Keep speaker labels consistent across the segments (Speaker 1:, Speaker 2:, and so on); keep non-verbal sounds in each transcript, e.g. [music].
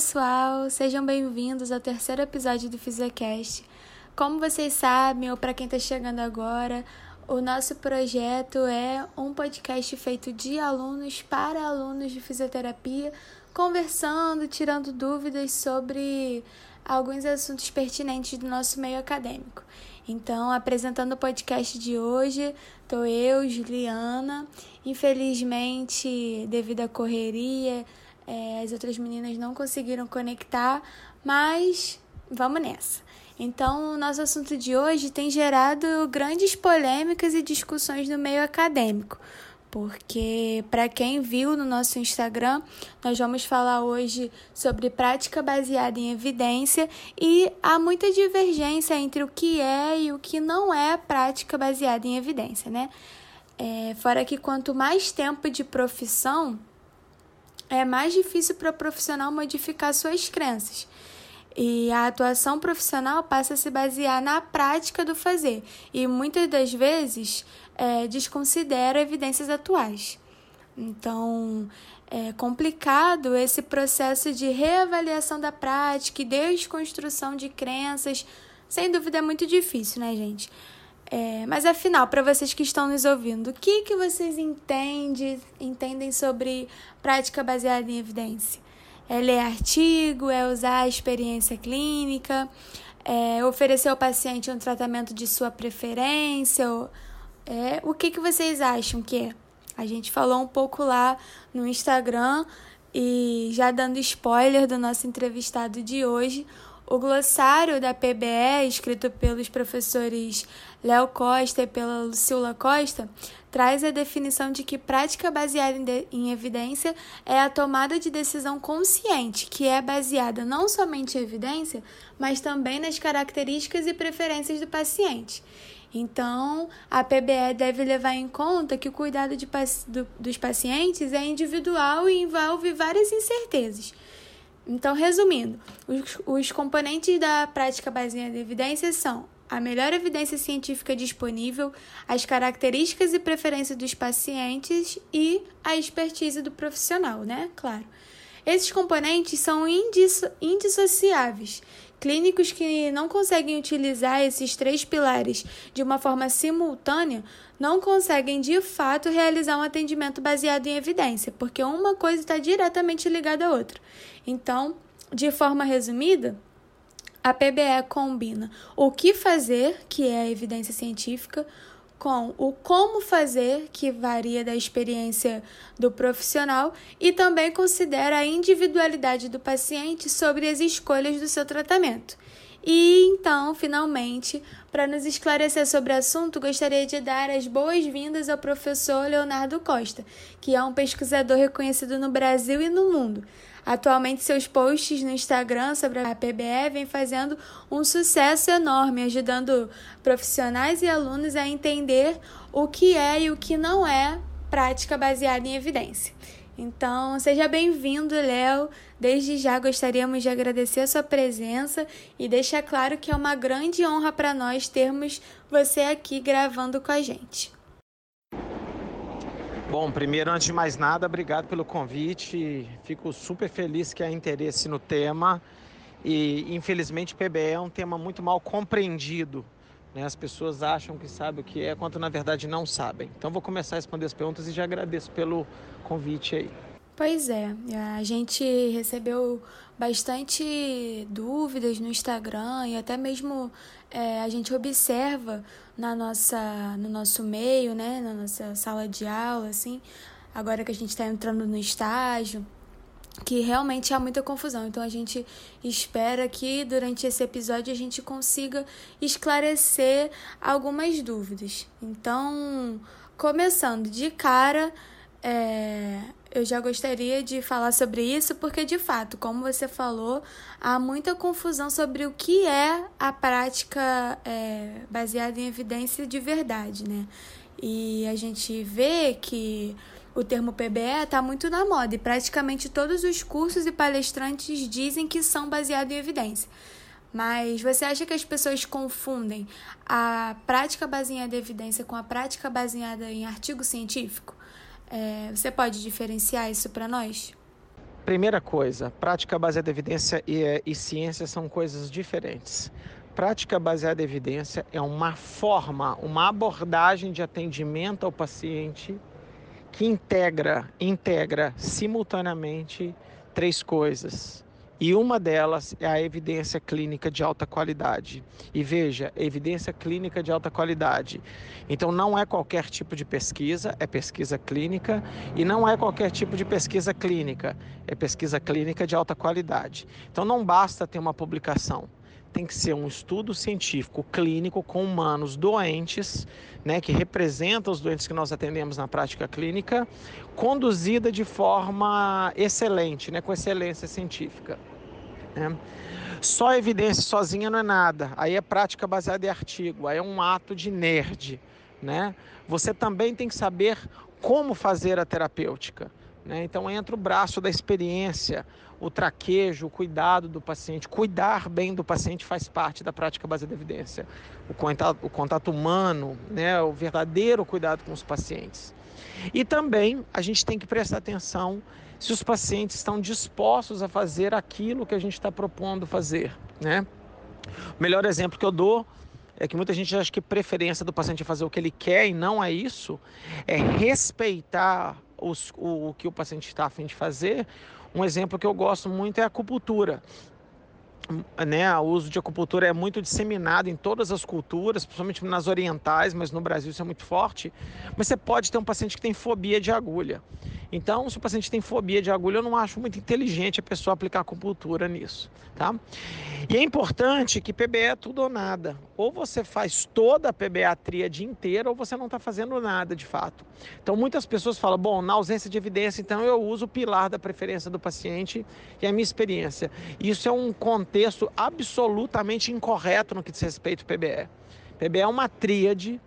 Speaker 1: pessoal, sejam bem-vindos ao terceiro episódio do Fisiocast. Como vocês sabem, ou para quem está chegando agora, o nosso projeto é um podcast feito de alunos para alunos de fisioterapia, conversando, tirando dúvidas sobre alguns assuntos pertinentes do nosso meio acadêmico. Então, apresentando o podcast de hoje, estou eu, Juliana. Infelizmente, devido à correria, é, as outras meninas não conseguiram conectar, mas vamos nessa. Então, o nosso assunto de hoje tem gerado grandes polêmicas e discussões no meio acadêmico, porque, para quem viu no nosso Instagram, nós vamos falar hoje sobre prática baseada em evidência e há muita divergência entre o que é e o que não é prática baseada em evidência, né? É, fora que quanto mais tempo de profissão, é mais difícil para o profissional modificar suas crenças. E a atuação profissional passa a se basear na prática do fazer e muitas das vezes é, desconsidera evidências atuais. Então, é complicado esse processo de reavaliação da prática e desconstrução de crenças. Sem dúvida é muito difícil, né, gente? É, mas afinal, para vocês que estão nos ouvindo, o que, que vocês entendem, entendem sobre prática baseada em evidência? É ler artigo, é usar a experiência clínica, é oferecer ao paciente um tratamento de sua preferência. É, o que, que vocês acham que é? A gente falou um pouco lá no Instagram e já dando spoiler do nosso entrevistado de hoje, o glossário da PBE, escrito pelos professores Léo Costa e pela Lucila Costa, traz a definição de que prática baseada em evidência é a tomada de decisão consciente, que é baseada não somente em evidência, mas também nas características e preferências do paciente. Então, a PBE deve levar em conta que o cuidado de, do, dos pacientes é individual e envolve várias incertezas. Então, resumindo, os, os componentes da prática baseada em evidências são a melhor evidência científica disponível, as características e preferências dos pacientes e a expertise do profissional, né? Claro. Esses componentes são indisso indissociáveis. Clínicos que não conseguem utilizar esses três pilares de uma forma simultânea não conseguem de fato realizar um atendimento baseado em evidência, porque uma coisa está diretamente ligada à outra. Então, de forma resumida, a PBE combina o que fazer, que é a evidência científica, com o como fazer, que varia da experiência do profissional, e também considera a individualidade do paciente sobre as escolhas do seu tratamento. E então, finalmente, para nos esclarecer sobre o assunto, gostaria de dar as boas-vindas ao professor Leonardo Costa, que é um pesquisador reconhecido no Brasil e no mundo. Atualmente, seus posts no Instagram sobre a PBE vêm fazendo um sucesso enorme, ajudando profissionais e alunos a entender o que é e o que não é prática baseada em evidência. Então, seja bem-vindo, Léo. Desde já gostaríamos de agradecer a sua presença e deixar claro que é uma grande honra para nós termos você aqui gravando com a gente.
Speaker 2: Bom, primeiro, antes de mais nada, obrigado pelo convite. Fico super feliz que há interesse no tema. E, infelizmente, PBE é um tema muito mal compreendido. Né? As pessoas acham que sabem o que é, quando na verdade não sabem. Então, vou começar a responder as perguntas e já agradeço pelo convite aí.
Speaker 1: Pois é, a gente recebeu bastante dúvidas no Instagram e até mesmo é, a gente observa na nossa, no nosso meio, né, na nossa sala de aula, assim, agora que a gente está entrando no estágio, que realmente há muita confusão. Então a gente espera que durante esse episódio a gente consiga esclarecer algumas dúvidas. Então, começando de cara, é, eu já gostaria de falar sobre isso, porque de fato, como você falou, há muita confusão sobre o que é a prática é, baseada em evidência de verdade, né? E a gente vê que o termo PBE está muito na moda e praticamente todos os cursos e palestrantes dizem que são baseados em evidência. Mas você acha que as pessoas confundem a prática baseada em evidência com a prática baseada em artigo científico? É, você pode diferenciar isso para nós?
Speaker 2: Primeira coisa, prática baseada em evidência e, eh, e ciência são coisas diferentes. Prática baseada em evidência é uma forma, uma abordagem de atendimento ao paciente que integra, integra simultaneamente três coisas. E uma delas é a evidência clínica de alta qualidade. E veja, evidência clínica de alta qualidade. Então não é qualquer tipo de pesquisa, é pesquisa clínica, e não é qualquer tipo de pesquisa clínica, é pesquisa clínica de alta qualidade. Então não basta ter uma publicação tem que ser um estudo científico clínico com humanos doentes, né, que representam os doentes que nós atendemos na prática clínica, conduzida de forma excelente, né, com excelência científica. Né? Só evidência sozinha não é nada. Aí é prática baseada em artigo, aí é um ato de nerd. Né? Você também tem que saber como fazer a terapêutica. Né? Então entra o braço da experiência, o traquejo, o cuidado do paciente. Cuidar bem do paciente faz parte da prática baseada em evidência. O contato, o contato humano, né? o verdadeiro cuidado com os pacientes. E também a gente tem que prestar atenção se os pacientes estão dispostos a fazer aquilo que a gente está propondo fazer. Né? O melhor exemplo que eu dou é que muita gente acha que preferência do paciente é fazer o que ele quer e não é isso, é respeitar os, o, o que o paciente está a fim de fazer. Um exemplo que eu gosto muito é a acupuntura né, o uso de acupuntura é muito disseminado em todas as culturas, principalmente nas orientais, mas no Brasil isso é muito forte. Mas você pode ter um paciente que tem fobia de agulha. Então, se o paciente tem fobia de agulha, eu não acho muito inteligente a pessoa aplicar acupuntura nisso, tá? E é importante que PBE é tudo ou nada. Ou você faz toda a PBA tríade inteira, ou você não está fazendo nada de fato. Então, muitas pessoas falam, bom, na ausência de evidência, então eu uso o pilar da preferência do paciente e a minha experiência. Isso é um contexto absolutamente incorreto no que diz respeito ao PBE. PBE é uma tríade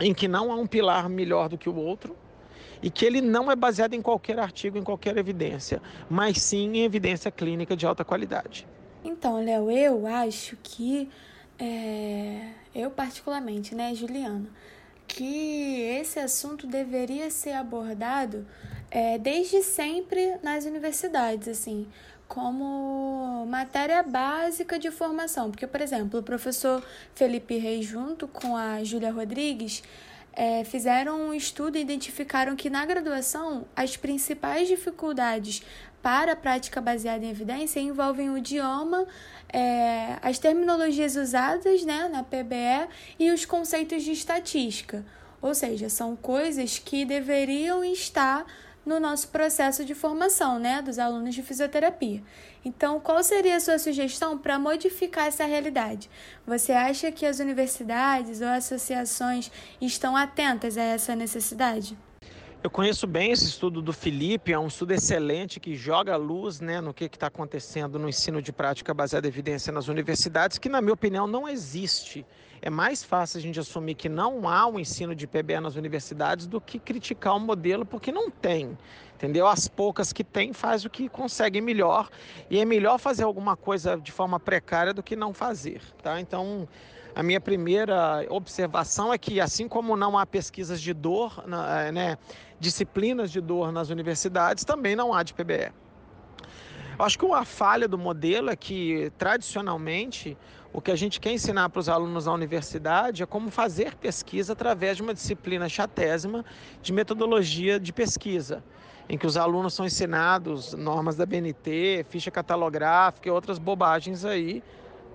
Speaker 2: em que não há um pilar melhor do que o outro, e que ele não é baseado em qualquer artigo, em qualquer evidência, mas sim em evidência clínica de alta qualidade.
Speaker 1: Então, Léo, eu acho que, é, eu particularmente, né, Juliana, que esse assunto deveria ser abordado é, desde sempre nas universidades, assim, como matéria básica de formação. Porque, por exemplo, o professor Felipe Reis, junto com a Júlia Rodrigues, é, fizeram um estudo e identificaram que na graduação as principais dificuldades para a prática baseada em evidência envolvem o idioma, é, as terminologias usadas né, na PBE e os conceitos de estatística. Ou seja, são coisas que deveriam estar no nosso processo de formação né, dos alunos de fisioterapia. Então, qual seria a sua sugestão para modificar essa realidade? Você acha que as universidades ou associações estão atentas a essa necessidade?
Speaker 2: Eu conheço bem esse estudo do Felipe, é um estudo excelente que joga luz né, no que está acontecendo no ensino de prática baseada em evidência nas universidades, que, na minha opinião, não existe. É mais fácil a gente assumir que não há um ensino de PBE nas universidades do que criticar o modelo, porque não tem. Entendeu? As poucas que tem faz o que consegue melhor e é melhor fazer alguma coisa de forma precária do que não fazer, tá? Então, a minha primeira observação é que, assim como não há pesquisas de dor, eh, né, disciplinas de dor nas universidades, também não há de PBE. Acho que uma falha do modelo é que, tradicionalmente, o que a gente quer ensinar para os alunos na universidade é como fazer pesquisa através de uma disciplina chatésima de metodologia de pesquisa, em que os alunos são ensinados normas da BNT, ficha catalográfica e outras bobagens aí,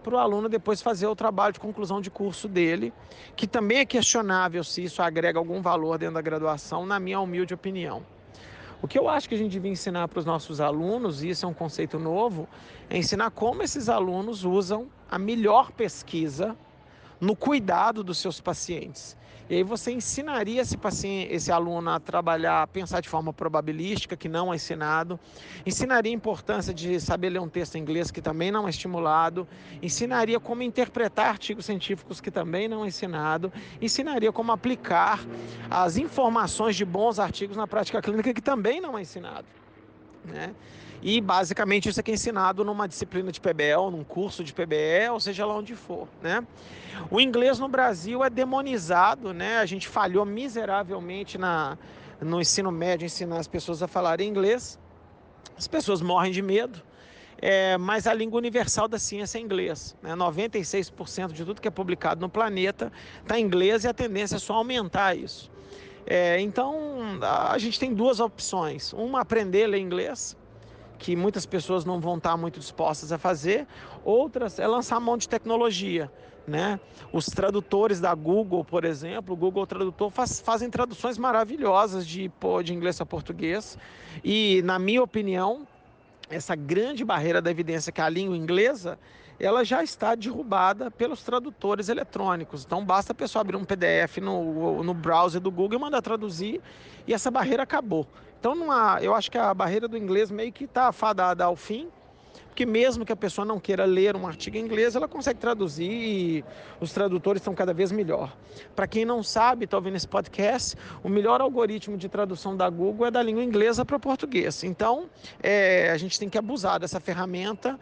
Speaker 2: para o aluno depois fazer o trabalho de conclusão de curso dele, que também é questionável se isso agrega algum valor dentro da graduação, na minha humilde opinião. O que eu acho que a gente devia ensinar para os nossos alunos, e isso é um conceito novo, é ensinar como esses alunos usam a melhor pesquisa no cuidado dos seus pacientes. E aí você ensinaria esse paciente, esse aluno a trabalhar, a pensar de forma probabilística, que não é ensinado. Ensinaria a importância de saber ler um texto em inglês, que também não é estimulado. Ensinaria como interpretar artigos científicos, que também não é ensinado. Ensinaria como aplicar as informações de bons artigos na prática clínica, que também não é ensinado. Né? E basicamente isso que é ensinado numa disciplina de PBL, num curso de PBL, ou seja lá onde for, né? O inglês no Brasil é demonizado, né? A gente falhou miseravelmente na, no ensino médio ensinar as pessoas a falarem inglês. As pessoas morrem de medo, é, mas a língua universal da ciência é inglês. Né? 96% de tudo que é publicado no planeta está em inglês e a tendência é só aumentar isso. É, então, a gente tem duas opções. Uma, aprender a ler inglês, que muitas pessoas não vão estar muito dispostas a fazer. Outras é lançar mão de tecnologia. Né? Os tradutores da Google, por exemplo, o Google Tradutor faz, fazem traduções maravilhosas de, de inglês para português. E, na minha opinião, essa grande barreira da evidência que é a língua inglesa, ela já está derrubada pelos tradutores eletrônicos. Então basta a pessoa abrir um PDF no, no browser do Google e mandar traduzir e essa barreira acabou. Então há, eu acho que a barreira do inglês meio que está fadada ao fim porque mesmo que a pessoa não queira ler um artigo em inglês, ela consegue traduzir e os tradutores estão cada vez melhor. Para quem não sabe, está ouvindo esse podcast, o melhor algoritmo de tradução da Google é da língua inglesa para português. Então, é, a gente tem que abusar dessa ferramenta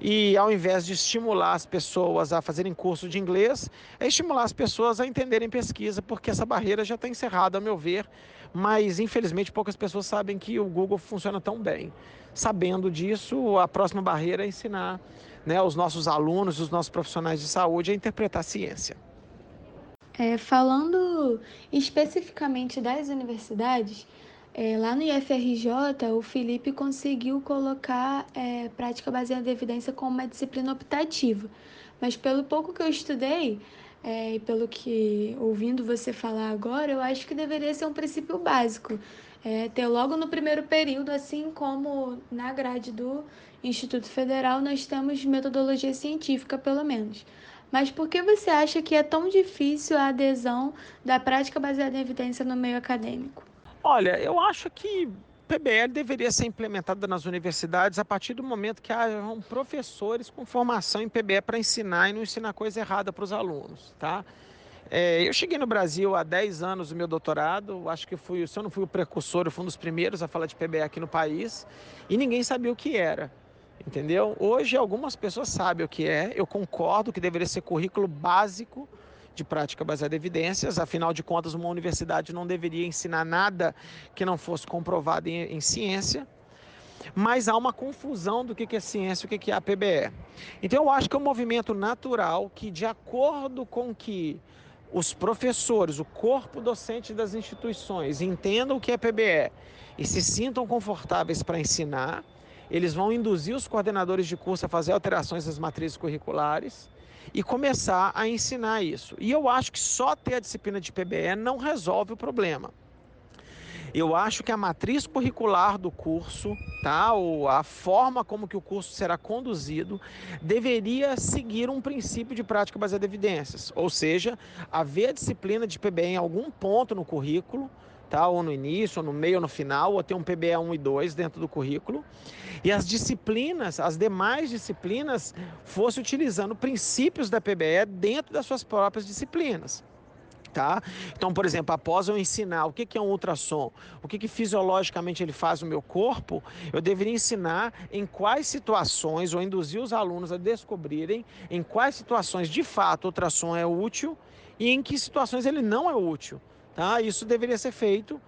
Speaker 2: e ao invés de estimular as pessoas a fazerem curso de inglês, é estimular as pessoas a entenderem pesquisa, porque essa barreira já está encerrada, a meu ver, mas infelizmente poucas pessoas sabem que o Google funciona tão bem. Sabendo disso, a próxima barreira é ensinar né, os nossos alunos, os nossos profissionais de saúde a interpretar a ciência.
Speaker 1: É, falando especificamente das universidades, é, lá no IFRJ, o Felipe conseguiu colocar é, prática baseada em evidência como uma disciplina optativa. Mas pelo pouco que eu estudei, é, e pelo que ouvindo você falar agora, eu acho que deveria ser um princípio básico. É, ter logo no primeiro período, assim como na grade do Instituto Federal, nós temos metodologia científica, pelo menos. Mas por que você acha que é tão difícil a adesão da prática baseada em evidência no meio acadêmico?
Speaker 2: Olha, eu acho que PBL deveria ser implementada nas universidades a partir do momento que hajam professores com formação em PBE para ensinar e não ensinar coisa errada para os alunos, tá? É, eu cheguei no Brasil há 10 anos do meu doutorado, acho que fui, se eu não fui o precursor, eu fui um dos primeiros a falar de PBE aqui no país, e ninguém sabia o que era, entendeu? Hoje algumas pessoas sabem o que é, eu concordo que deveria ser currículo básico de prática baseada em evidências. Afinal de contas, uma universidade não deveria ensinar nada que não fosse comprovado em, em ciência. Mas há uma confusão do que é ciência e o que é a PBE. Então, eu acho que é um movimento natural que, de acordo com que os professores, o corpo docente das instituições entendam o que é PBE e se sintam confortáveis para ensinar, eles vão induzir os coordenadores de curso a fazer alterações nas matrizes curriculares e começar a ensinar isso. E eu acho que só ter a disciplina de PBE não resolve o problema. Eu acho que a matriz curricular do curso, tá, ou a forma como que o curso será conduzido, deveria seguir um princípio de prática baseada em evidências, ou seja, haver a disciplina de PBE em algum ponto no currículo, tá? ou no início, ou no meio, ou no final, ou ter um PBE 1 e 2 dentro do currículo. E as disciplinas, as demais disciplinas, fosse utilizando princípios da PBE dentro das suas próprias disciplinas. Tá? Então, por exemplo, após eu ensinar o que é um ultrassom, o que, que fisiologicamente ele faz no meu corpo, eu deveria ensinar em quais situações, ou induzir os alunos a descobrirem em quais situações de fato o ultrassom é útil e em que situações ele não é útil. Tá? Isso deveria ser feito.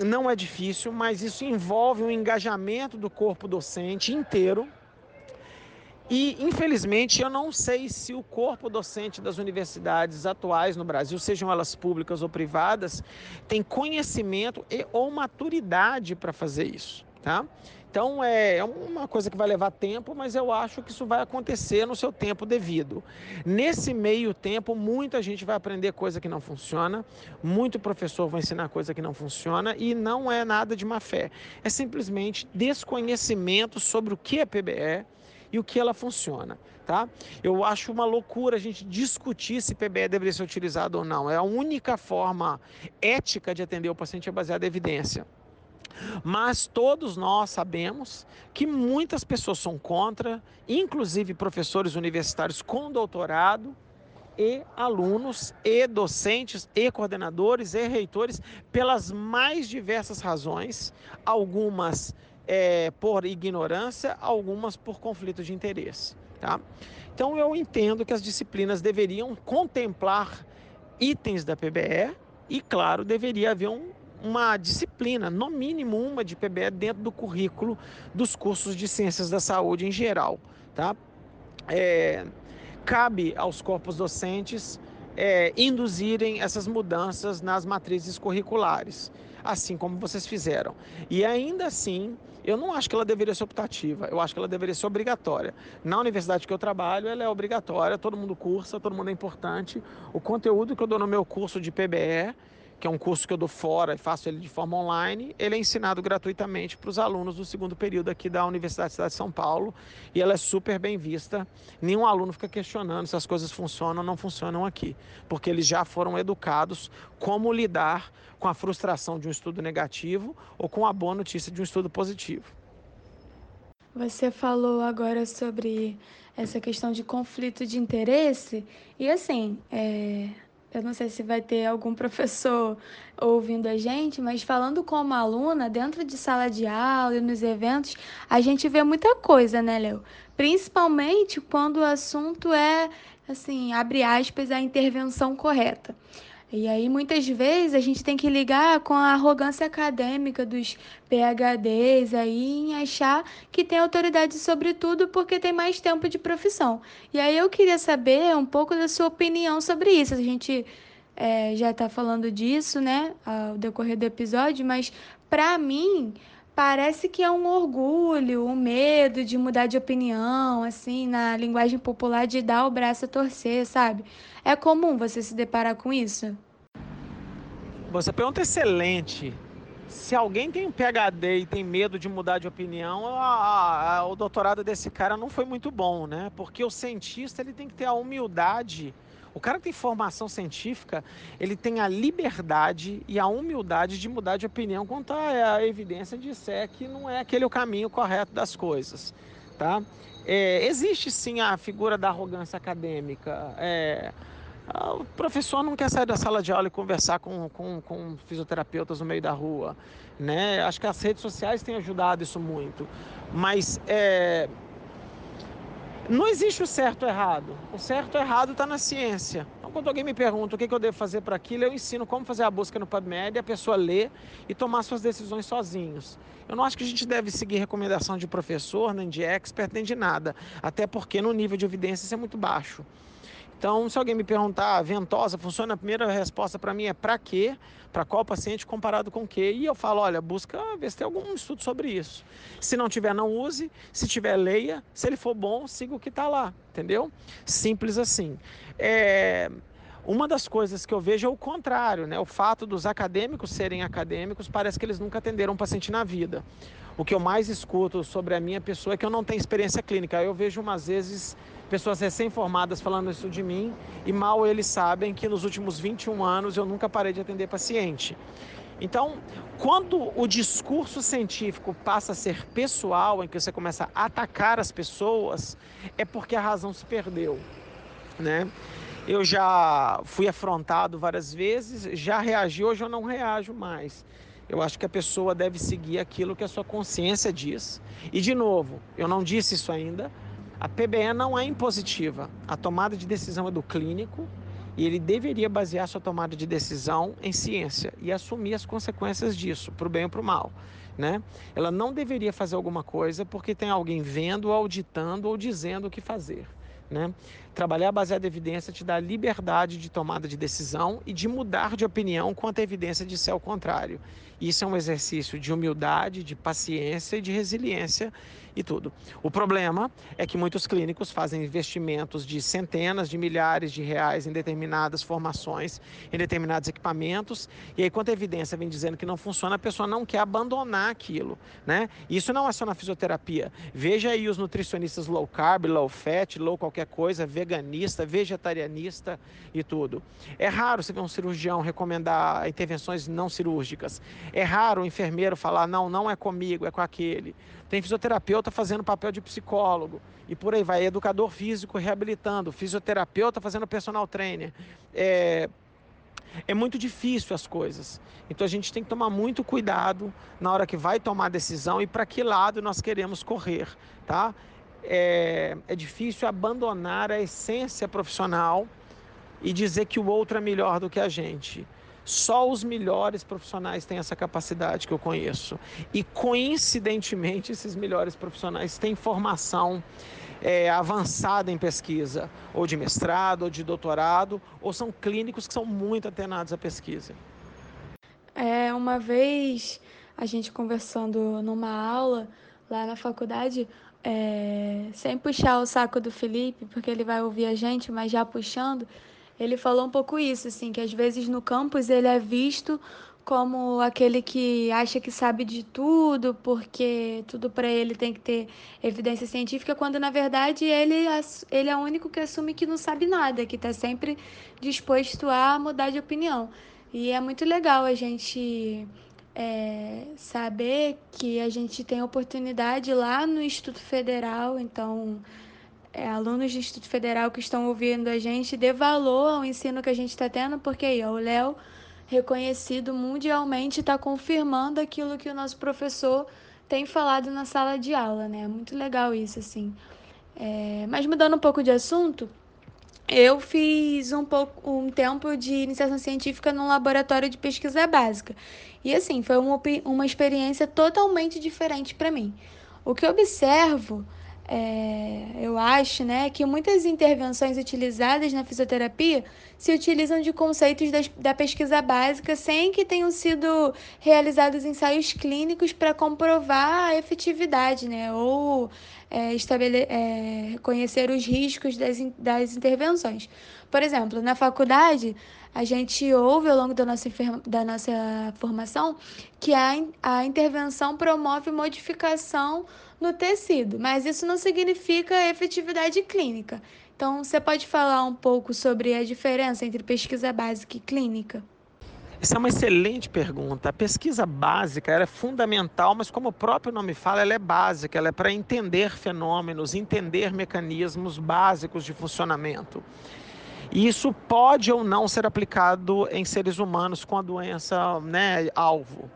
Speaker 2: Não é difícil, mas isso envolve um engajamento do corpo docente inteiro. E, infelizmente, eu não sei se o corpo docente das universidades atuais no Brasil, sejam elas públicas ou privadas, tem conhecimento e ou maturidade para fazer isso. Tá? Então é, é uma coisa que vai levar tempo, mas eu acho que isso vai acontecer no seu tempo devido. Nesse meio tempo, muita gente vai aprender coisa que não funciona, muito professor vai ensinar coisa que não funciona e não é nada de má fé. É simplesmente desconhecimento sobre o que é PBE e o que ela funciona, tá? Eu acho uma loucura a gente discutir se PBE deveria ser utilizado ou não. É a única forma ética de atender o paciente é baseada em evidência. Mas todos nós sabemos que muitas pessoas são contra, inclusive professores universitários com doutorado, e alunos, e docentes, e coordenadores, e reitores, pelas mais diversas razões, algumas é, por ignorância, algumas por conflito de interesse. Tá? Então eu entendo que as disciplinas deveriam contemplar itens da PBE e, claro, deveria haver um uma disciplina, no mínimo uma de PBE dentro do currículo dos cursos de ciências da saúde em geral, tá? É, cabe aos corpos docentes é, induzirem essas mudanças nas matrizes curriculares, assim como vocês fizeram. E ainda assim, eu não acho que ela deveria ser optativa, eu acho que ela deveria ser obrigatória. Na universidade que eu trabalho, ela é obrigatória, todo mundo cursa, todo mundo é importante. O conteúdo que eu dou no meu curso de PBE que é um curso que eu dou fora e faço ele de forma online, ele é ensinado gratuitamente para os alunos do segundo período aqui da Universidade de São Paulo e ela é super bem vista. Nenhum aluno fica questionando se as coisas funcionam ou não funcionam aqui, porque eles já foram educados como lidar com a frustração de um estudo negativo ou com a boa notícia de um estudo positivo.
Speaker 1: Você falou agora sobre essa questão de conflito de interesse e assim, é eu não sei se vai ter algum professor [laughs] ouvindo a gente, mas falando como aluna, dentro de sala de aula e nos eventos, a gente vê muita coisa, né, Léo? Principalmente quando o assunto é, assim, abre aspas, a intervenção correta. E aí, muitas vezes, a gente tem que ligar com a arrogância acadêmica dos PHDs aí em achar que tem autoridade sobre tudo porque tem mais tempo de profissão. E aí, eu queria saber um pouco da sua opinião sobre isso. A gente é, já está falando disso, né, ao decorrer do episódio, mas para mim parece que é um orgulho, um medo de mudar de opinião, assim, na linguagem popular, de dar o braço a torcer, sabe? É comum você se deparar com isso?
Speaker 2: Você pergunta excelente. Se alguém tem um PhD e tem medo de mudar de opinião, a, a, o doutorado desse cara não foi muito bom, né? Porque o cientista ele tem que ter a humildade o cara que tem formação científica, ele tem a liberdade e a humildade de mudar de opinião quanto à evidência disser que não é aquele o caminho correto das coisas, tá? É, existe sim a figura da arrogância acadêmica. É, o professor não quer sair da sala de aula e conversar com, com, com fisioterapeutas no meio da rua, né? Acho que as redes sociais têm ajudado isso muito, mas é, não existe o certo e errado. O certo e errado está na ciência. Então, quando alguém me pergunta o que, eu devo fazer para aquilo, eu ensino como fazer a busca no PubMed, a pessoa lê e tomar suas decisões sozinhos. Eu não acho que a gente deve seguir recomendação de professor, nem de expert, nem de nada. Até porque no nível de evidência isso é muito baixo. Então, se alguém me perguntar, ventosa funciona, a primeira resposta para mim é para quê? Para qual paciente comparado com quê? E eu falo, olha, busca ver se tem algum estudo sobre isso. Se não tiver, não use. Se tiver, leia. Se ele for bom, siga o que está lá, entendeu? Simples assim. É... Uma das coisas que eu vejo é o contrário, né? O fato dos acadêmicos serem acadêmicos, parece que eles nunca atenderam um paciente na vida. O que eu mais escuto sobre a minha pessoa é que eu não tenho experiência clínica. Eu vejo umas vezes pessoas recém-formadas falando isso de mim e mal eles sabem que nos últimos 21 anos eu nunca parei de atender paciente. Então, quando o discurso científico passa a ser pessoal, em que você começa a atacar as pessoas, é porque a razão se perdeu, né? Eu já fui afrontado várias vezes, já reagi, hoje eu não reajo mais. Eu acho que a pessoa deve seguir aquilo que a sua consciência diz. E de novo, eu não disse isso ainda, a PBE não é impositiva. A tomada de decisão é do clínico e ele deveria basear sua tomada de decisão em ciência e assumir as consequências disso, para o bem ou para o mal. Né? Ela não deveria fazer alguma coisa porque tem alguém vendo, auditando ou dizendo o que fazer. Né? Trabalhar baseado em evidência te dá liberdade de tomada de decisão e de mudar de opinião quanto à evidência de ser o contrário. Isso é um exercício de humildade, de paciência e de resiliência e tudo. O problema é que muitos clínicos fazem investimentos de centenas de milhares de reais em determinadas formações, em determinados equipamentos, e aí quando a evidência vem dizendo que não funciona, a pessoa não quer abandonar aquilo, né? Isso não é só na fisioterapia. Veja aí os nutricionistas low carb, low fat, low qualquer coisa, veganista, vegetarianista e tudo. É raro você ver um cirurgião recomendar intervenções não cirúrgicas. É raro o enfermeiro falar, não, não é comigo, é com aquele. Tem fisioterapeuta fazendo papel de psicólogo e por aí vai. Educador físico reabilitando, fisioterapeuta fazendo personal trainer. É, é muito difícil as coisas. Então a gente tem que tomar muito cuidado na hora que vai tomar a decisão e para que lado nós queremos correr, tá? É, é difícil abandonar a essência profissional e dizer que o outro é melhor do que a gente. Só os melhores profissionais têm essa capacidade que eu conheço. E coincidentemente, esses melhores profissionais têm formação é, avançada em pesquisa, ou de mestrado, ou de doutorado, ou são clínicos que são muito atenados à pesquisa.
Speaker 1: É, uma vez a gente conversando numa aula lá na faculdade, é, sem puxar o saco do Felipe, porque ele vai ouvir a gente, mas já puxando, ele falou um pouco isso, assim, que às vezes no campus ele é visto como aquele que acha que sabe de tudo, porque tudo para ele tem que ter evidência científica, quando na verdade ele, ele é o único que assume que não sabe nada, que está sempre disposto a mudar de opinião. E é muito legal a gente é, saber que a gente tem oportunidade lá no Instituto Federal, então é, alunos do Instituto Federal que estão ouvindo a gente, dê valor ao ensino que a gente está tendo, porque aí, ó, o Léo reconhecido mundialmente, está confirmando aquilo que o nosso professor tem falado na sala de aula, né? É muito legal isso, assim. É... Mas mudando um pouco de assunto, eu fiz um pouco um tempo de iniciação científica num laboratório de pesquisa básica. E assim, foi uma, uma experiência totalmente diferente para mim. O que eu observo é, eu acho né, que muitas intervenções utilizadas na fisioterapia se utilizam de conceitos da, da pesquisa básica sem que tenham sido realizados ensaios clínicos para comprovar a efetividade né, ou é, estabele é, conhecer os riscos das, das intervenções. Por exemplo, na faculdade, a gente ouve ao longo da nossa, da nossa formação que a, a intervenção promove modificação no tecido, mas isso não significa efetividade clínica. Então, você pode falar um pouco sobre a diferença entre pesquisa básica e clínica?
Speaker 2: Essa é uma excelente pergunta. A pesquisa básica é fundamental, mas como o próprio nome fala, ela é básica, ela é para entender fenômenos, entender mecanismos básicos de funcionamento. E isso pode ou não ser aplicado em seres humanos com a doença né, alvo.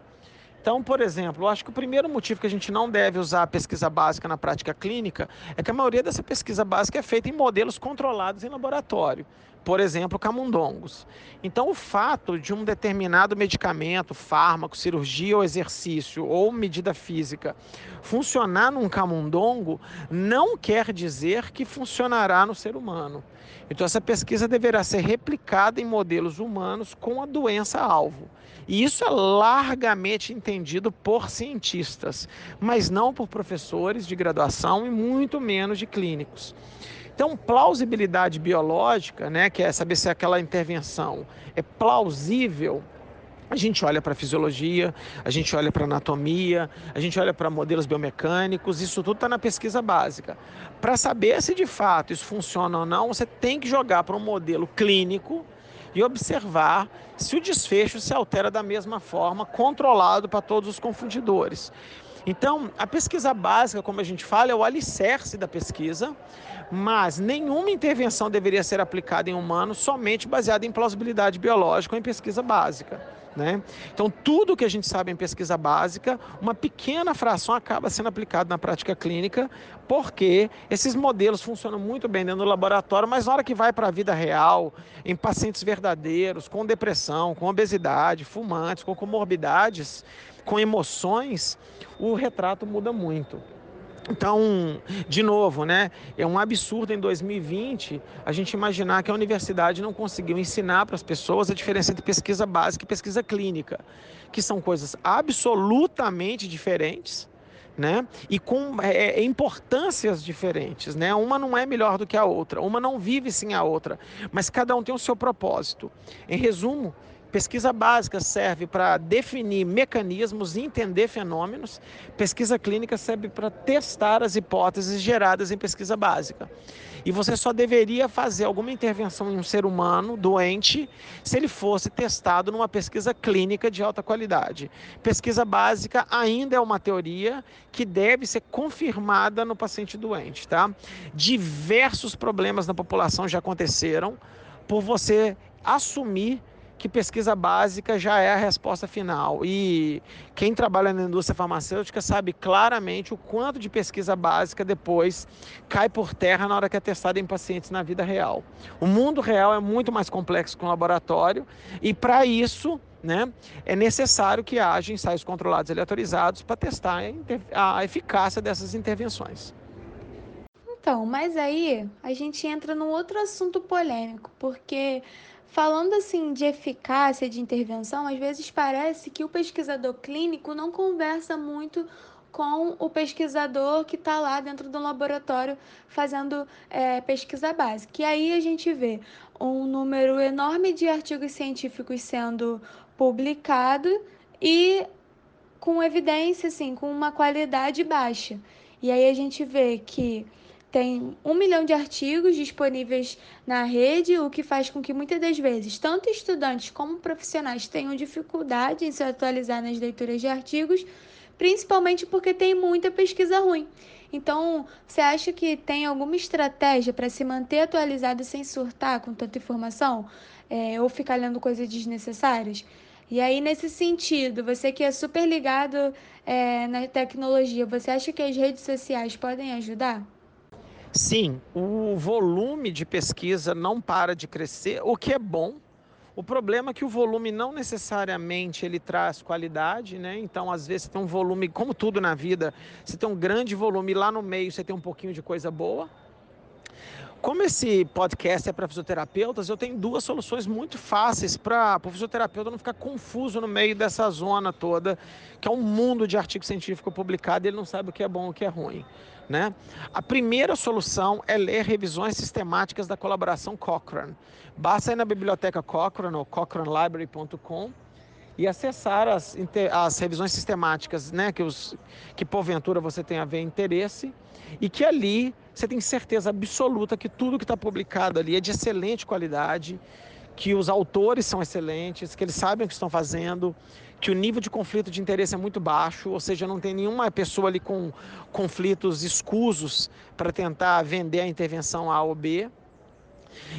Speaker 2: Então, por exemplo, eu acho que o primeiro motivo que a gente não deve usar a pesquisa básica na prática clínica é que a maioria dessa pesquisa básica é feita em modelos controlados em laboratório, por exemplo, camundongos. Então, o fato de um determinado medicamento, fármaco, cirurgia ou exercício ou medida física funcionar num camundongo não quer dizer que funcionará no ser humano. Então, essa pesquisa deverá ser replicada em modelos humanos com a doença-alvo. E isso é largamente entendido por cientistas, mas não por professores de graduação e muito menos de clínicos. Então, plausibilidade biológica, né, que é saber se aquela intervenção é plausível a gente olha para a fisiologia, a gente olha para anatomia, a gente olha para modelos biomecânicos, isso tudo está na pesquisa básica. Para saber se de fato isso funciona ou não, você tem que jogar para um modelo clínico e observar se o desfecho se altera da mesma forma, controlado para todos os confundidores. Então, a pesquisa básica, como a gente fala, é o alicerce da pesquisa, mas nenhuma intervenção deveria ser aplicada em humanos somente baseada em plausibilidade biológica ou em pesquisa básica. Né? Então, tudo que a gente sabe em pesquisa básica, uma pequena fração acaba sendo aplicada na prática clínica, porque esses modelos funcionam muito bem dentro do laboratório, mas na hora que vai para a vida real, em pacientes verdadeiros, com depressão, com obesidade, fumantes, com comorbidades, com emoções, o retrato muda muito. Então, de novo, né, é um absurdo em 2020 a gente imaginar que a universidade não conseguiu ensinar para as pessoas a diferença entre pesquisa básica e pesquisa clínica, que são coisas absolutamente diferentes, né? E com é, é importâncias diferentes, né? Uma não é melhor do que a outra, uma não vive sem a outra, mas cada um tem o seu propósito. Em resumo, Pesquisa básica serve para definir mecanismos e entender fenômenos. Pesquisa clínica serve para testar as hipóteses geradas em pesquisa básica. E você só deveria fazer alguma intervenção em um ser humano doente se ele fosse testado numa pesquisa clínica de alta qualidade. Pesquisa básica ainda é uma teoria que deve ser confirmada no paciente doente, tá? Diversos problemas na população já aconteceram por você assumir que pesquisa básica já é a resposta final. E quem trabalha na indústria farmacêutica sabe claramente o quanto de pesquisa básica depois cai por terra na hora que é testada em pacientes na vida real. O mundo real é muito mais complexo que um laboratório e para isso né, é necessário que haja ensaios controlados e aleatorizados para testar a eficácia dessas intervenções.
Speaker 1: Então, mas aí a gente entra num outro assunto polêmico, porque falando assim de eficácia de intervenção, às vezes parece que o pesquisador clínico não conversa muito com o pesquisador que está lá dentro do laboratório fazendo é, pesquisa básica. E aí a gente vê um número enorme de artigos científicos sendo publicados e com evidência, assim, com uma qualidade baixa. E aí a gente vê que tem um milhão de artigos disponíveis na rede, o que faz com que muitas das vezes tanto estudantes como profissionais tenham dificuldade em se atualizar nas leituras de artigos, principalmente porque tem muita pesquisa ruim. Então, você acha que tem alguma estratégia para se manter atualizado sem surtar com tanta informação? É, ou ficar lendo coisas desnecessárias? E aí, nesse sentido, você que é super ligado é, na tecnologia, você acha que as redes sociais podem ajudar?
Speaker 2: Sim, o volume de pesquisa não para de crescer, o que é bom. O problema é que o volume não necessariamente ele traz qualidade, né? Então, às vezes, você tem um volume, como tudo na vida, você tem um grande volume lá no meio, você tem um pouquinho de coisa boa. Como esse podcast é para fisioterapeutas, eu tenho duas soluções muito fáceis para o fisioterapeuta não ficar confuso no meio dessa zona toda, que é um mundo de artigo científico publicado e ele não sabe o que é bom e o que é ruim. Né? A primeira solução é ler revisões sistemáticas da colaboração Cochrane. Basta ir na biblioteca Cochrane ou cochranelibrary.com e acessar as, as revisões sistemáticas né, que, os, que porventura você tenha a ver interesse e que ali você tem certeza absoluta que tudo que está publicado ali é de excelente qualidade, que os autores são excelentes, que eles sabem o que estão fazendo, que o nível de conflito de interesse é muito baixo, ou seja, não tem nenhuma pessoa ali com conflitos escusos para tentar vender a intervenção A ou B.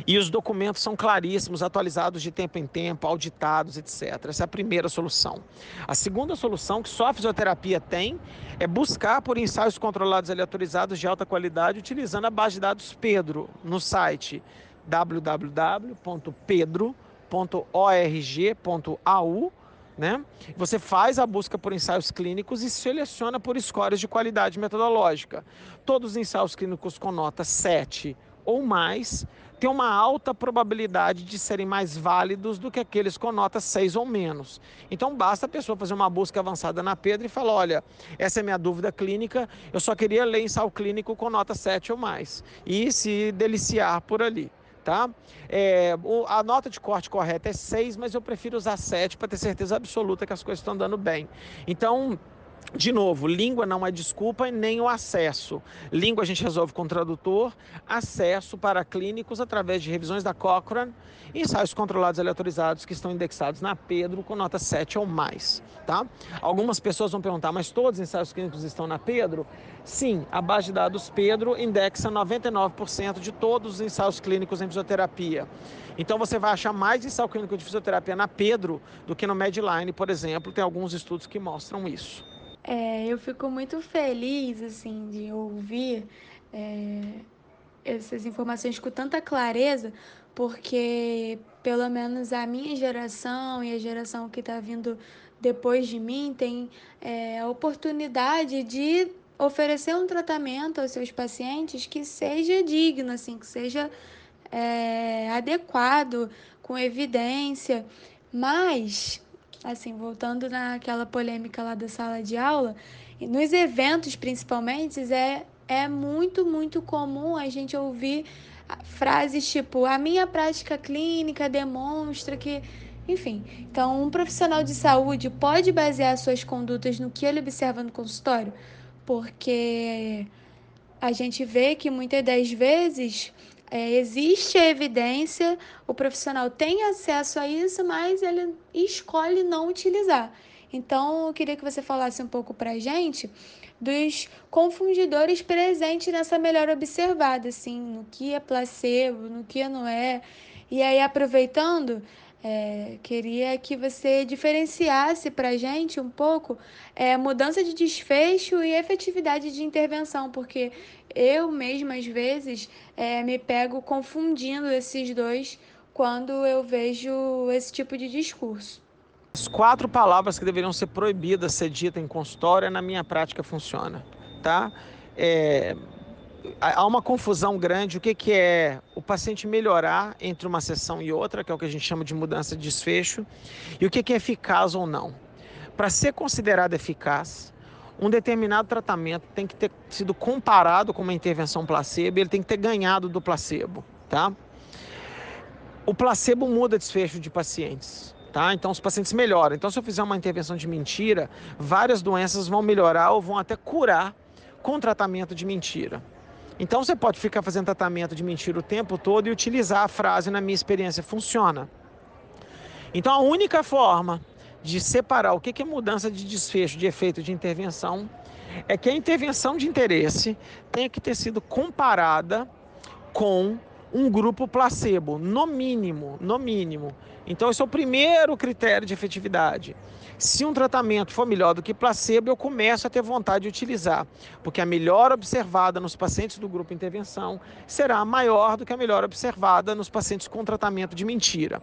Speaker 2: E os documentos são claríssimos, atualizados de tempo em tempo, auditados, etc. Essa é a primeira solução. A segunda solução que só a fisioterapia tem é buscar por ensaios controlados e aleatorizados de alta qualidade utilizando a base de dados Pedro no site www.pedro.org.au né? Você faz a busca por ensaios clínicos e seleciona por scores de qualidade metodológica. Todos os ensaios clínicos com nota 7 ou mais têm uma alta probabilidade de serem mais válidos do que aqueles com nota 6 ou menos. Então basta a pessoa fazer uma busca avançada na Pedro e falar: olha, essa é minha dúvida clínica, eu só queria ler ensaio clínico com nota 7 ou mais. E se deliciar por ali tá? É, a nota de corte correta é 6, mas eu prefiro usar 7 para ter certeza absoluta que as coisas estão andando bem. Então, de novo, língua não é desculpa e nem o acesso. Língua a gente resolve com tradutor, acesso para clínicos através de revisões da Cochrane e ensaios controlados e aleatorizados que estão indexados na Pedro com nota 7 ou mais. Tá? Algumas pessoas vão perguntar, mas todos os ensaios clínicos estão na Pedro? Sim, a base de dados Pedro indexa 99% de todos os ensaios clínicos em fisioterapia. Então você vai achar mais ensaio clínico de fisioterapia na Pedro do que no Medline, por exemplo. Tem alguns estudos que mostram isso.
Speaker 1: É, eu fico muito feliz, assim, de ouvir é, essas informações com tanta clareza, porque pelo menos a minha geração e a geração que está vindo depois de mim tem é, a oportunidade de oferecer um tratamento aos seus pacientes que seja digno, assim, que seja é, adequado, com evidência, mas assim, voltando naquela polêmica lá da sala de aula, nos eventos principalmente, é, é muito, muito comum a gente ouvir frases tipo: a minha prática clínica demonstra que. Enfim, então um profissional de saúde pode basear suas condutas no que ele observa no consultório, porque a gente vê que muitas das vezes é, existe evidência, o profissional tem acesso a isso, mas ele escolhe não utilizar. Então, eu queria que você falasse um pouco para a gente dos confundidores presentes nessa melhor observada, assim, no que é placebo, no que não é. E aí, aproveitando, É, queria que você diferenciasse para a gente um pouco é, mudança de desfecho e efetividade de intervenção, porque eu mesma, às vezes, é, me pego confundindo esses dois quando eu vejo esse tipo de discurso.
Speaker 2: As quatro palavras que deveriam ser proibidas ser ditas em consultório, na minha prática, funciona. Tá? É, há uma confusão grande. O que, que é o paciente melhorar entre uma sessão e outra, que é o que a gente chama de mudança de desfecho, e o que, que é eficaz ou não. Para ser considerado eficaz, um determinado tratamento tem que ter sido comparado com uma intervenção placebo, ele tem que ter ganhado do placebo, tá? O placebo muda desfecho de pacientes. Tá? Então os pacientes melhoram. Então, se eu fizer uma intervenção de mentira, várias doenças vão melhorar ou vão até curar com tratamento de mentira. Então você pode ficar fazendo tratamento de mentira o tempo todo e utilizar a frase, na minha experiência, funciona. Então a única forma de separar o que é mudança de desfecho de efeito de intervenção é que a intervenção de interesse tenha que ter sido comparada com um grupo placebo, no mínimo, no mínimo. Então esse é o primeiro critério de efetividade. Se um tratamento for melhor do que placebo, eu começo a ter vontade de utilizar, porque a melhor observada nos pacientes do grupo intervenção será maior do que a melhor observada nos pacientes com tratamento de mentira.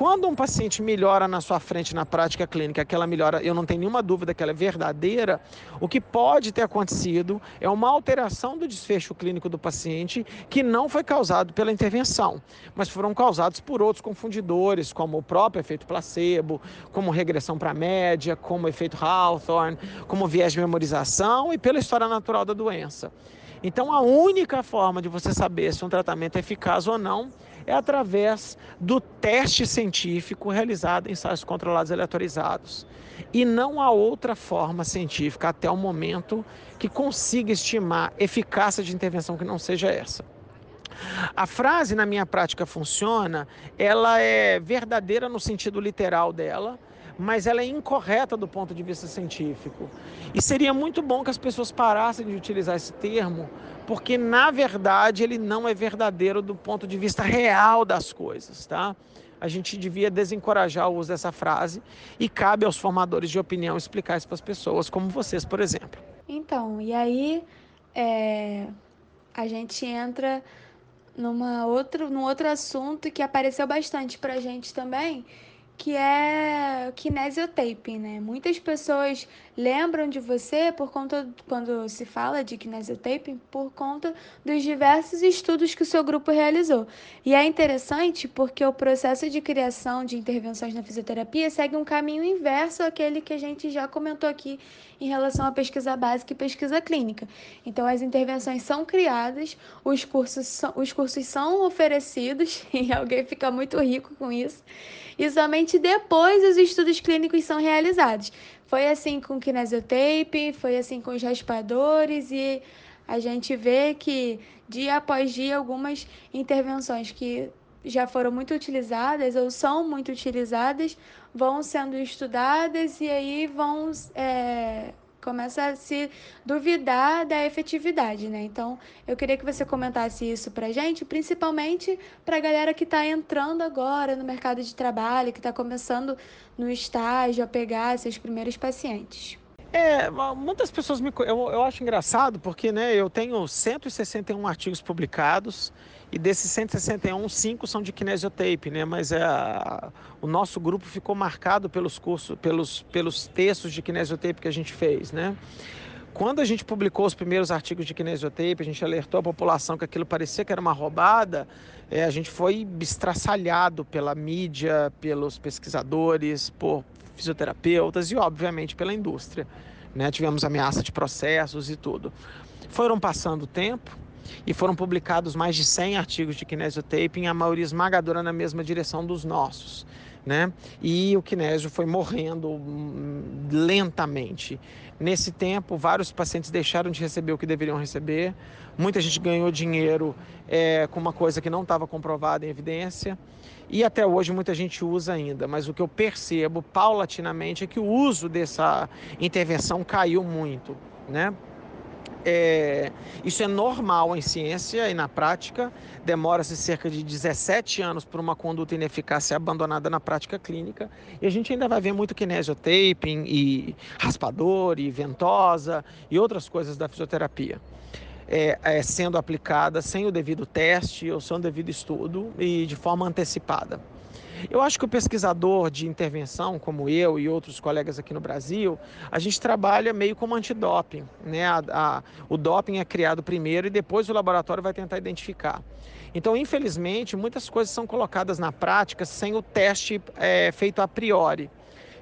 Speaker 2: Quando um paciente melhora na sua frente na prática clínica, aquela melhora, eu não tenho nenhuma dúvida que ela é verdadeira, o que pode ter acontecido é uma alteração do desfecho clínico do paciente que não foi causado pela intervenção, mas foram causados por outros confundidores, como o próprio efeito placebo, como regressão para a média, como efeito Hawthorne, como viés de memorização e pela história natural da doença. Então, a única forma de você saber se um tratamento é eficaz ou não é através do teste científico realizado em ensaios controlados aleatorizados. E não há outra forma científica até o momento que consiga estimar eficácia de intervenção que não seja essa. A frase na minha prática funciona, ela é verdadeira no sentido literal dela, mas ela é incorreta do ponto de vista científico. E seria muito bom que as pessoas parassem de utilizar esse termo, porque na verdade ele não é verdadeiro do ponto de vista real das coisas, tá? A gente devia desencorajar o uso dessa frase e cabe aos formadores de opinião explicar isso para as pessoas, como vocês, por exemplo.
Speaker 1: Então, e aí é, a gente entra numa outro, num outro assunto que apareceu bastante para a gente também, que é kinesiotaping, né? Muitas pessoas lembram de você por conta quando se fala de kinesiotaping por conta dos diversos estudos que o seu grupo realizou. E é interessante porque o processo de criação de intervenções na fisioterapia segue um caminho inverso àquele que a gente já comentou aqui em relação à pesquisa básica e pesquisa clínica. Então as intervenções são criadas, os cursos são, os cursos são oferecidos [laughs] e alguém fica muito rico com isso e somente depois os estudos clínicos são realizados. Foi assim com o kinesiotape, foi assim com os raspadores e a gente vê que dia após dia algumas intervenções que já foram muito utilizadas ou são muito utilizadas vão sendo estudadas e aí vão é, começa a se duvidar da efetividade, né? Então, eu queria que você comentasse isso pra gente, principalmente pra galera que está entrando agora no mercado de trabalho, que está começando no estágio a pegar seus primeiros pacientes.
Speaker 2: É, muitas pessoas me. Eu, eu acho engraçado porque né, eu tenho 161 artigos publicados e desses 161, 5 são de kinesiotape, né? Mas é, o nosso grupo ficou marcado pelos cursos, pelos, pelos textos de kinesiotape que a gente fez, né? Quando a gente publicou os primeiros artigos de kinesiotape, a gente alertou a população que aquilo parecia que era uma roubada, é, a gente foi estraçalhado pela mídia, pelos pesquisadores, por fisioterapeutas e, obviamente, pela indústria. Né? Tivemos ameaça de processos e tudo. Foram passando o tempo e foram publicados mais de 100 artigos de kinesiotaping, a maioria esmagadora na mesma direção dos nossos. Né? E o kinésio foi morrendo hum, lentamente. Nesse tempo, vários pacientes deixaram de receber o que deveriam receber. Muita gente ganhou dinheiro é, com uma coisa que não estava comprovada em evidência. E até hoje muita gente usa ainda, mas o que eu percebo paulatinamente é que o uso dessa intervenção caiu muito, né? É, isso é normal em ciência e na prática. Demora-se cerca de 17 anos para uma conduta ineficaz ser abandonada na prática clínica. E a gente ainda vai ver muito kinesiotaping e raspador e ventosa e outras coisas da fisioterapia. É, é, sendo aplicada sem o devido teste ou sem o devido estudo e de forma antecipada. Eu acho que o pesquisador de intervenção, como eu e outros colegas aqui no Brasil, a gente trabalha meio como antidoping. Né? A, a, o doping é criado primeiro e depois o laboratório vai tentar identificar. Então, infelizmente, muitas coisas são colocadas na prática sem o teste é, feito a priori.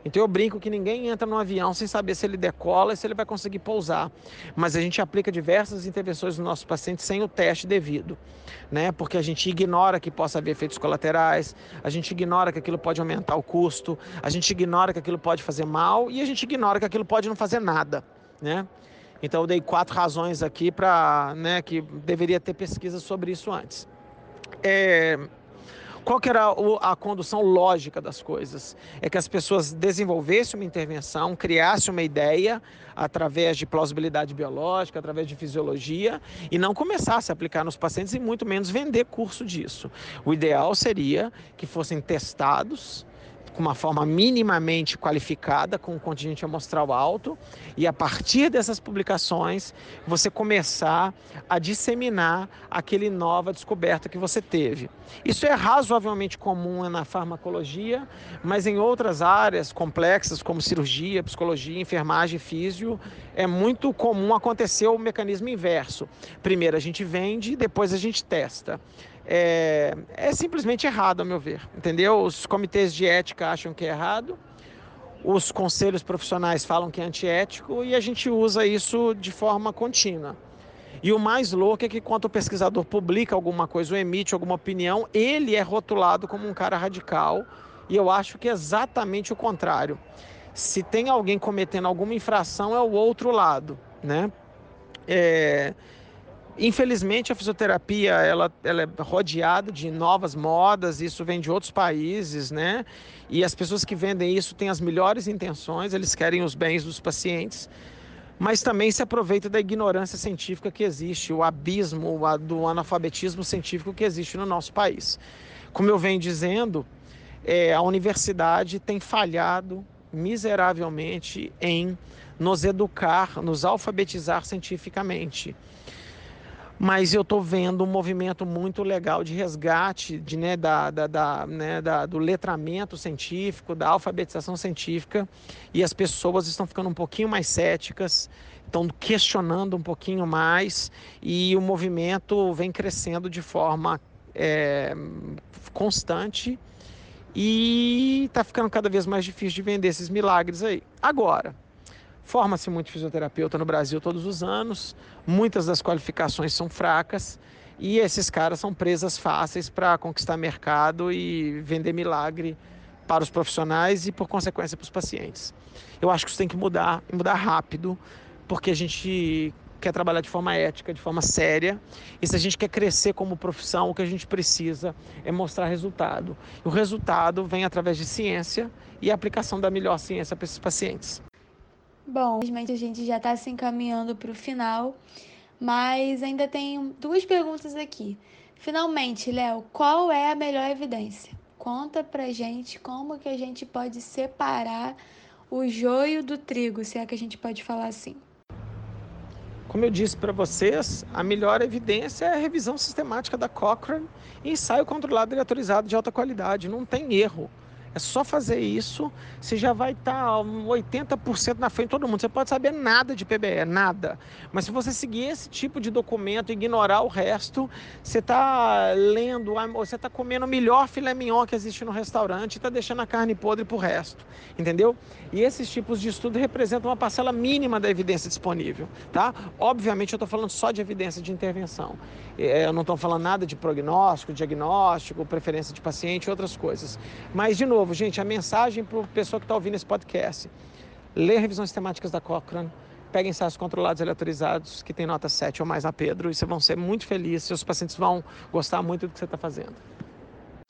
Speaker 2: Então eu brinco que ninguém entra no avião sem saber se ele decola e se ele vai conseguir pousar. Mas a gente aplica diversas intervenções no nosso paciente sem o teste devido, né? Porque a gente ignora que possa haver efeitos colaterais, a gente ignora que aquilo pode aumentar o custo, a gente ignora que aquilo pode fazer mal e a gente ignora que aquilo pode não fazer nada, né? Então eu dei quatro razões aqui para, né, que deveria ter pesquisa sobre isso antes. É, qual que era a condução lógica das coisas? É que as pessoas desenvolvessem uma intervenção, criassem uma ideia através de plausibilidade biológica, através de fisiologia, e não começasse a aplicar nos pacientes e muito menos vender curso disso. O ideal seria que fossem testados com uma forma minimamente qualificada, com um contingente amostral alto, e a partir dessas publicações você começar a disseminar aquele nova descoberta que você teve. Isso é razoavelmente comum na farmacologia, mas em outras áreas complexas, como cirurgia, psicologia, enfermagem, físio, é muito comum acontecer o mecanismo inverso. Primeiro a gente vende, depois a gente testa é, é simplesmente errado, a meu ver. Entendeu? Os comitês de ética acham que é errado, os conselhos profissionais falam que é antiético e a gente usa isso de forma contínua. E o mais louco é que quando o pesquisador publica alguma coisa ou emite alguma opinião, ele é rotulado como um cara radical. E eu acho que é exatamente o contrário. Se tem alguém cometendo alguma infração, é o outro lado, né? É, Infelizmente, a fisioterapia ela, ela é rodeada de novas modas, isso vem de outros países, né? E as pessoas que vendem isso têm as melhores intenções, eles querem os bens dos pacientes, mas também se aproveita da ignorância científica que existe, o abismo do analfabetismo científico que existe no nosso país. Como eu venho dizendo, é, a universidade tem falhado miseravelmente em nos educar, nos alfabetizar cientificamente mas eu estou vendo um movimento muito legal de resgate de, né, da, da, da, né, da, do letramento científico, da alfabetização científica, e as pessoas estão ficando um pouquinho mais céticas, estão questionando um pouquinho mais, e o movimento vem crescendo de forma é, constante. E está ficando cada vez mais difícil de vender esses milagres aí. Agora, Forma-se muito fisioterapeuta no Brasil todos os anos, muitas das qualificações são fracas e esses caras são presas fáceis para conquistar mercado e vender milagre para os profissionais e, por consequência, para os pacientes. Eu acho que isso tem que mudar, mudar rápido, porque a gente quer trabalhar de forma ética, de forma séria. E se a gente quer crescer como profissão, o que a gente precisa é mostrar resultado. E o resultado vem através de ciência e aplicação da melhor ciência para esses pacientes.
Speaker 1: Bom, infelizmente a gente já está se encaminhando para o final, mas ainda tem duas perguntas aqui. Finalmente, Léo, qual é a melhor evidência? Conta pra gente como que a gente pode separar o joio do trigo, se é que a gente pode falar assim.
Speaker 2: Como eu disse para vocês, a melhor evidência é a revisão sistemática da Cochrane ensaio controlado e autorizado de alta qualidade. Não tem erro. É só fazer isso, você já vai estar tá 80% na frente de todo mundo. Você pode saber nada de PBE, nada. Mas se você seguir esse tipo de documento e ignorar o resto, você está lendo, você está comendo o melhor filé mignon que existe no restaurante e está deixando a carne podre para o resto. Entendeu? E esses tipos de estudo representam uma parcela mínima da evidência disponível. Tá? Obviamente, eu estou falando só de evidência de intervenção. É, eu não estou falando nada de prognóstico, diagnóstico, preferência de paciente e outras coisas. Mas, de novo, novo, gente, a mensagem para o pessoa que está ouvindo esse podcast. Lê revisões temáticas da Cochrane, peguem ensaios controlados e aleatorizados que tem nota 7 ou mais na Pedro e vocês vão ser muito felizes, seus pacientes vão gostar muito do que você está fazendo.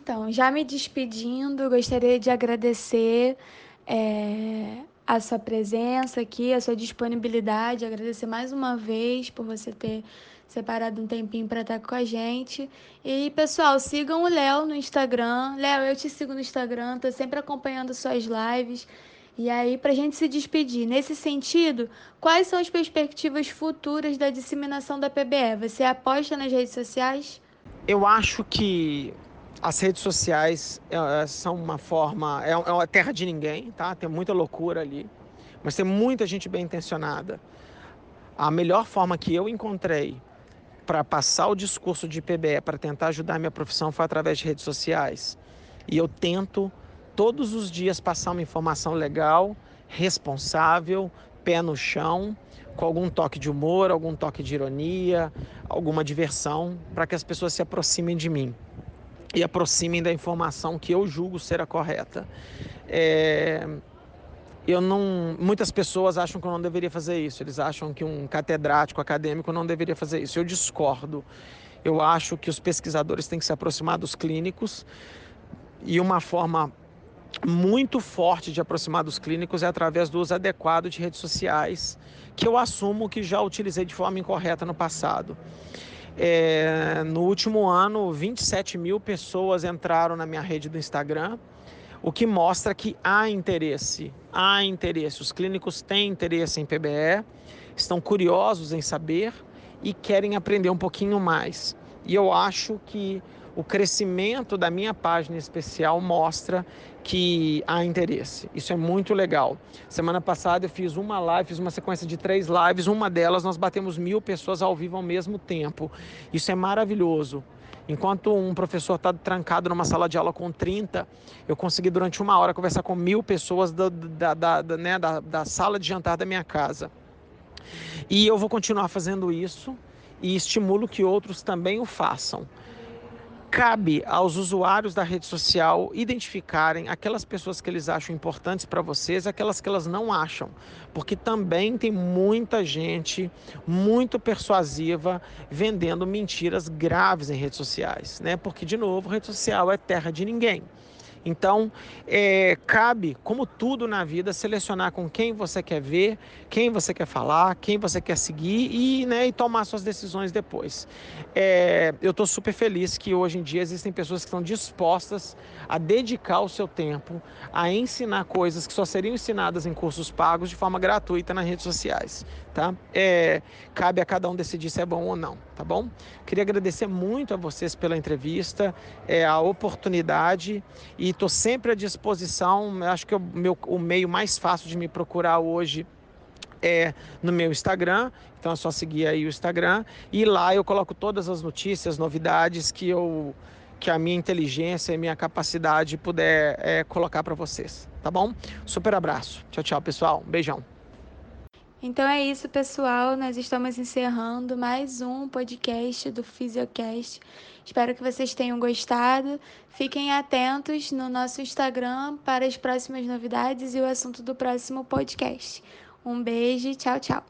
Speaker 1: Então, já me despedindo, gostaria de agradecer é, a sua presença aqui, a sua disponibilidade, agradecer mais uma vez por você ter separado um tempinho para estar com a gente. E, pessoal, sigam o Léo no Instagram. Léo, eu te sigo no Instagram, tô sempre acompanhando suas lives. E aí, para a gente se despedir, nesse sentido, quais são as perspectivas futuras da disseminação da PBE? Você aposta nas redes sociais?
Speaker 2: Eu acho que as redes sociais é, são uma forma, é, é uma terra de ninguém, tá? Tem muita loucura ali, mas tem muita gente bem intencionada. A melhor forma que eu encontrei para passar o discurso de PBE, para tentar ajudar a minha profissão, foi através de redes sociais. E eu tento todos os dias passar uma informação legal, responsável, pé no chão, com algum toque de humor, algum toque de ironia, alguma diversão, para que as pessoas se aproximem de mim e aproximem da informação que eu julgo ser a correta. É... Eu não, muitas pessoas acham que eu não deveria fazer isso. Eles acham que um catedrático acadêmico não deveria fazer isso. Eu discordo. Eu acho que os pesquisadores têm que se aproximar dos clínicos e uma forma muito forte de aproximar dos clínicos é através do uso adequado de redes sociais, que eu assumo que já utilizei de forma incorreta no passado. É, no último ano, 27 mil pessoas entraram na minha rede do Instagram, o que mostra que há interesse, há interesse. Os clínicos têm interesse em PBE, estão curiosos em saber e querem aprender um pouquinho mais. E eu acho que o crescimento da minha página especial mostra que há interesse. Isso é muito legal. Semana passada eu fiz uma live, fiz uma sequência de três lives. Uma delas nós batemos mil pessoas ao vivo ao mesmo tempo. Isso é maravilhoso. Enquanto um professor está trancado numa sala de aula com 30, eu consegui durante uma hora conversar com mil pessoas da, da, da, da, né, da, da sala de jantar da minha casa. E eu vou continuar fazendo isso e estimulo que outros também o façam cabe aos usuários da rede social identificarem aquelas pessoas que eles acham importantes para vocês aquelas que elas não acham. Porque também tem muita gente muito persuasiva vendendo mentiras graves em redes sociais, né? Porque, de novo, rede social é terra de ninguém. Então, é, cabe, como tudo na vida, selecionar com quem você quer ver, quem você quer falar, quem você quer seguir e, né, e tomar suas decisões depois. É, eu estou super feliz que hoje em dia existem pessoas que estão dispostas a dedicar o seu tempo a ensinar coisas que só seriam ensinadas em cursos pagos de forma gratuita nas redes sociais. Tá? É, cabe a cada um decidir se é bom ou não, tá bom? Queria agradecer muito a vocês pela entrevista, é, a oportunidade e estou sempre à disposição. Acho que o, meu, o meio mais fácil de me procurar hoje é no meu Instagram, então é só seguir aí o Instagram e lá eu coloco todas as notícias, novidades que eu que a minha inteligência e minha capacidade puder é, colocar para vocês, tá bom? Super abraço, tchau, tchau, pessoal, um beijão.
Speaker 1: Então é isso, pessoal. Nós estamos encerrando mais um podcast do Fisiocast. Espero que vocês tenham gostado. Fiquem atentos no nosso Instagram para as próximas novidades e o assunto do próximo podcast. Um beijo, tchau, tchau.